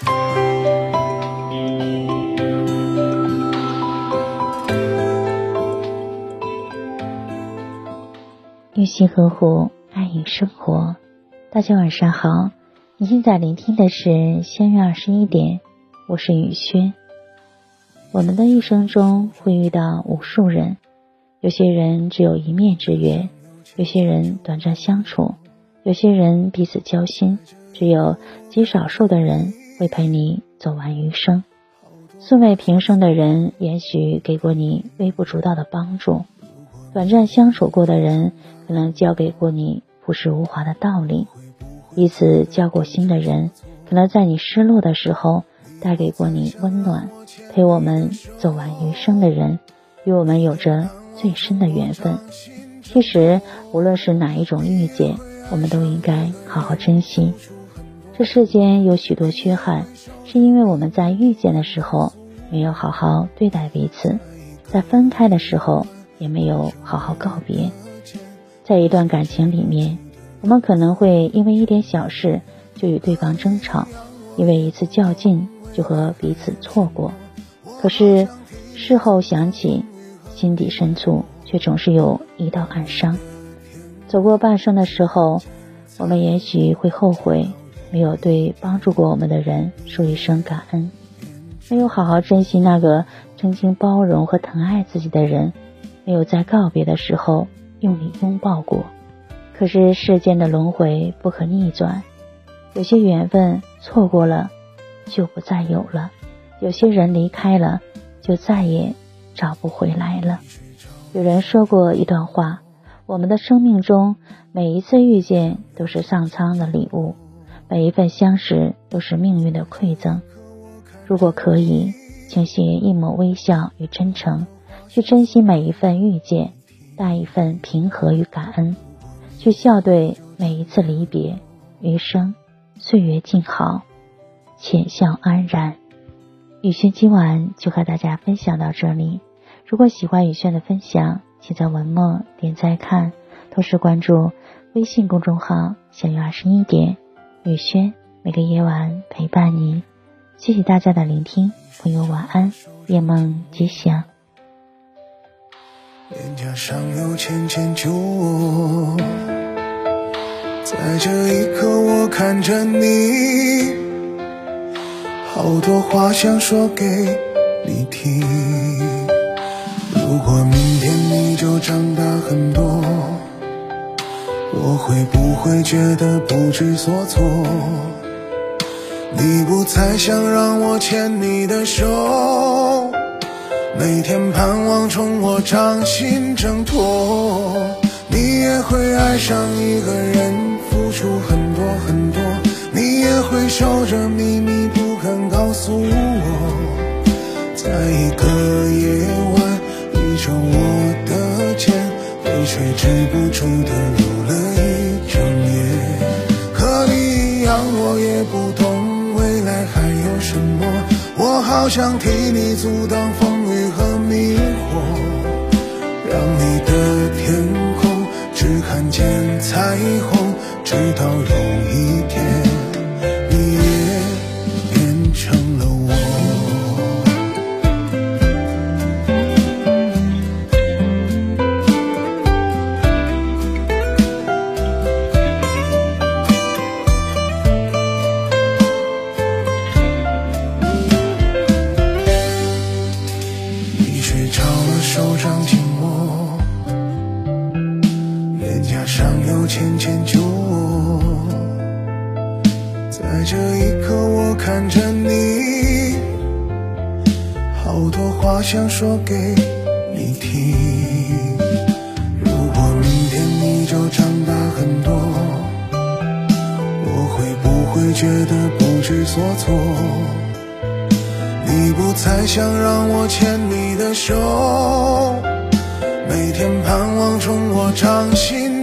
用心呵护，爱与生活。大家晚上好，你现在聆听的是相约二十一点，我是雨轩。我们的一生中会遇到无数人，有些人只有一面之缘，有些人短暂相处，有些人彼此交心，只有极少数的人会陪你走完余生。素昧平生的人，也许给过你微不足道的帮助；短暂相处过的人，可能教给过你朴实无华的道理。彼此交过心的人，可能在你失落的时候带给过你温暖；陪我们走完余生的人，与我们有着最深的缘分。其实，无论是哪一种遇见，我们都应该好好珍惜。这世间有许多缺憾，是因为我们在遇见的时候没有好好对待彼此，在分开的时候也没有好好告别。在一段感情里面，我们可能会因为一点小事就与对方争吵，因为一次较劲就和彼此错过。可是事后想起，心底深处却总是有一道暗伤。走过半生的时候，我们也许会后悔，没有对帮助过我们的人说一声感恩，没有好好珍惜那个曾经包容和疼爱自己的人，没有在告别的时候。用力拥抱过，可是世间的轮回不可逆转，有些缘分错过了就不再有了，有些人离开了就再也找不回来了。有人说过一段话：我们的生命中每一次遇见都是上苍的礼物，每一份相识都是命运的馈赠。如果可以，请携一抹微笑与真诚，去珍惜每一份遇见。带一份平和与感恩，去笑对每一次离别。余生岁月静好，浅笑安然。雨轩今晚就和大家分享到这里。如果喜欢雨轩的分享，请在文末点赞看，同时关注微信公众号“相约二十一点”。雨轩每个夜晚陪伴你。谢谢大家的聆听，朋友晚安，夜梦吉祥。脸颊上有浅浅酒窝，在这一刻我看着你，好多话想说给你听。如果明天你就长大很多，我会不会觉得不知所措？你不再想让我牵你的手。每天盼望从我掌心挣脱，你也会爱上一个人，付出很多很多，你也会守着秘密不肯告诉我，我好想替你阻挡风雨。和迷惑，让你的天空只看见彩虹，直到有浅浅酒窝，在这一刻我看着你，好多话想说给你听。如果明天你就长大很多，我会不会觉得不知所措？你不再想让我牵你的手，每天盼望从我掌心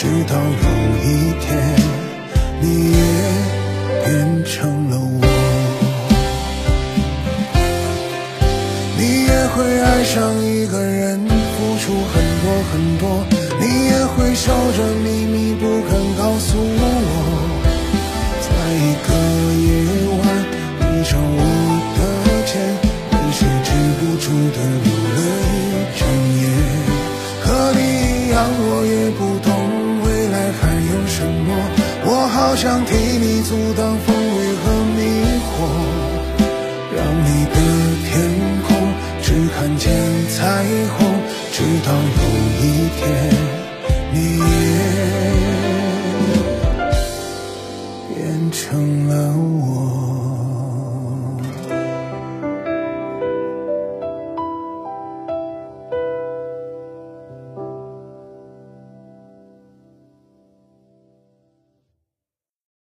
直到有一天你也变成了我，你也会爱上一个人，付出很多很多，你也会守着秘密不肯告诉我。在一个夜晚，闭上我的肩，泪水止不住的流了一整夜。和你一样，我也不懂，我想替你阻挡风雨和迷惑，让你的天空只看见彩虹，直到有一天你也。变成了我。